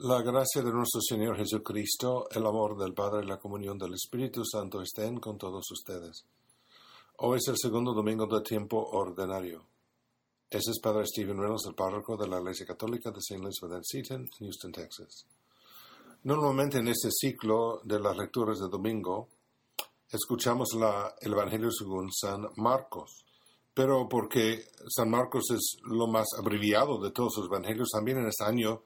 La gracia de nuestro Señor Jesucristo, el amor del Padre y la comunión del Espíritu Santo estén con todos ustedes. Hoy es el segundo domingo de tiempo ordinario. Ese es Padre Stephen Reynolds, el párroco de la Iglesia Católica de St. Louis Within Seaton, Houston, Texas. Normalmente en este ciclo de las lecturas de domingo escuchamos la, el Evangelio según San Marcos, pero porque San Marcos es lo más abreviado de todos los evangelios, también en este año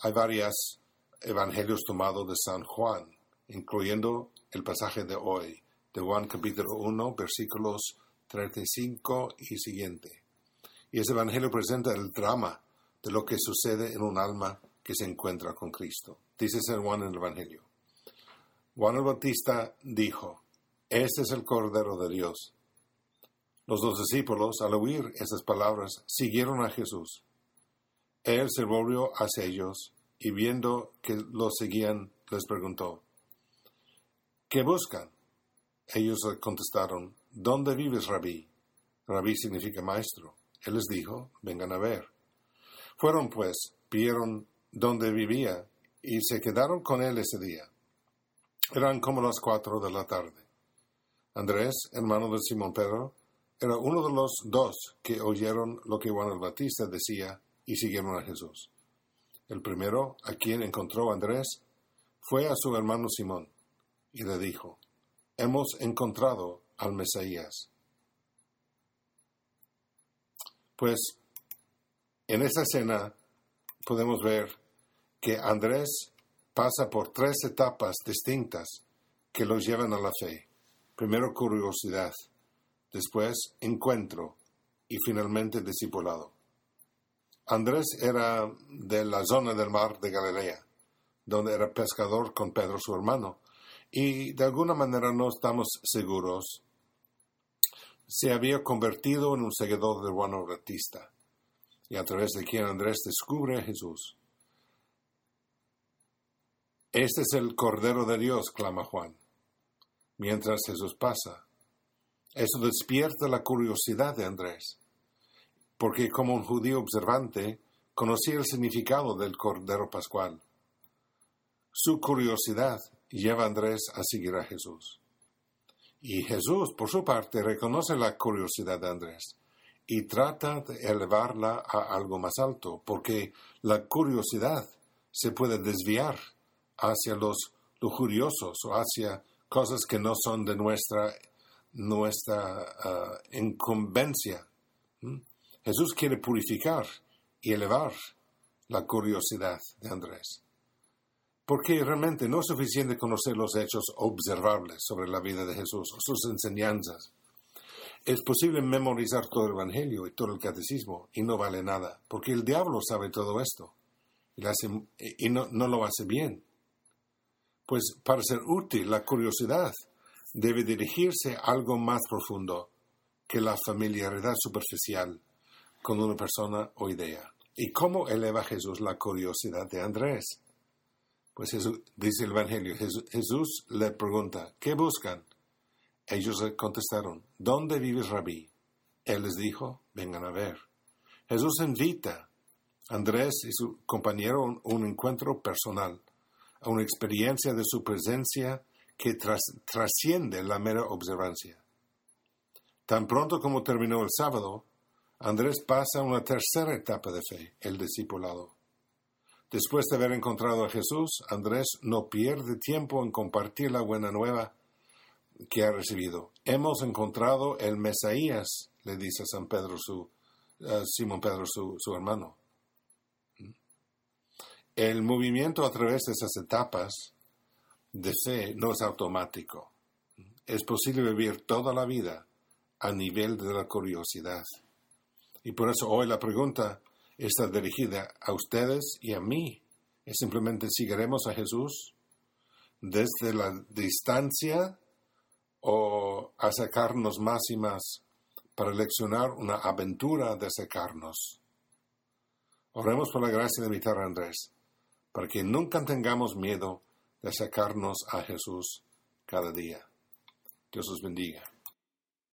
hay varios evangelios tomados de San Juan, incluyendo el pasaje de hoy, de Juan capítulo 1, versículos 35 y siguiente. Y ese evangelio presenta el drama de lo que sucede en un alma que se encuentra con Cristo. Dice San Juan en el evangelio. Juan el Bautista dijo, Este es el Cordero de Dios. Los dos discípulos, al oír esas palabras, siguieron a Jesús. Él se volvió hacia ellos y viendo que los seguían, les preguntó, ¿qué buscan? Ellos le contestaron, ¿dónde vives, rabí? Rabí significa maestro. Él les dijo, vengan a ver. Fueron pues, vieron dónde vivía y se quedaron con él ese día. Eran como las cuatro de la tarde. Andrés, hermano de Simón Pedro, era uno de los dos que oyeron lo que Juan el Batista decía y siguieron a Jesús. El primero, a quien encontró Andrés, fue a su hermano Simón y le dijo, Hemos encontrado al Mesías. Pues en esta escena podemos ver que Andrés pasa por tres etapas distintas que los llevan a la fe. Primero curiosidad, después encuentro y finalmente discipulado. Andrés era de la zona del mar de Galilea, donde era pescador con Pedro su hermano, y de alguna manera no estamos seguros se había convertido en un seguidor de Juan Bautista, y a través de quien Andrés descubre a Jesús. Este es el Cordero de Dios, clama Juan, mientras Jesús pasa. Eso despierta la curiosidad de Andrés porque como un judío observante conocía el significado del Cordero Pascual. Su curiosidad lleva a Andrés a seguir a Jesús. Y Jesús, por su parte, reconoce la curiosidad de Andrés y trata de elevarla a algo más alto, porque la curiosidad se puede desviar hacia los lujuriosos o hacia cosas que no son de nuestra, nuestra uh, incumbencia. Jesús quiere purificar y elevar la curiosidad de Andrés. Porque realmente no es suficiente conocer los hechos observables sobre la vida de Jesús o sus enseñanzas. Es posible memorizar todo el Evangelio y todo el catecismo y no vale nada, porque el diablo sabe todo esto y, no, no lo hace bien. Pues para ser útil, la curiosidad debe dirigirse a algo más profundo que la familiaridad superficial con una persona o idea. ¿Y cómo eleva Jesús la curiosidad de Andrés? Pues dice el Evangelio, Jesús, le pregunta, ¿qué buscan? Ellos le contestaron, ¿dónde vives, rabí? Él les dijo, vengan a ver. Jesús invita a Andrés y su compañero a un, encuentro personal, a una experiencia de su presencia que trasciende la mera observancia. Tan pronto como terminó el sábado, Andrés pasa a una tercera etapa de fe, el discipulado. Después de haber encontrado a Jesús, Andrés no pierde tiempo en compartir la buena nueva que ha recibido. Hemos encontrado el Mesías, le dice a San Pedro su, Simón Pedro su, su hermano. El movimiento a través de esas etapas de fe no es automático. Es posible vivir toda la vida a nivel de la curiosidad. Y por eso hoy la pregunta está dirigida a ustedes y a mí. Es simplemente ¿seguiremos a Jesús desde la distancia o acercarnos más y más para leccionar una aventura de acercarnos. Oremos por la gracia de invitar a Andrés, para que nunca tengamos miedo de acercarnos a Jesús cada día. Dios os bendiga.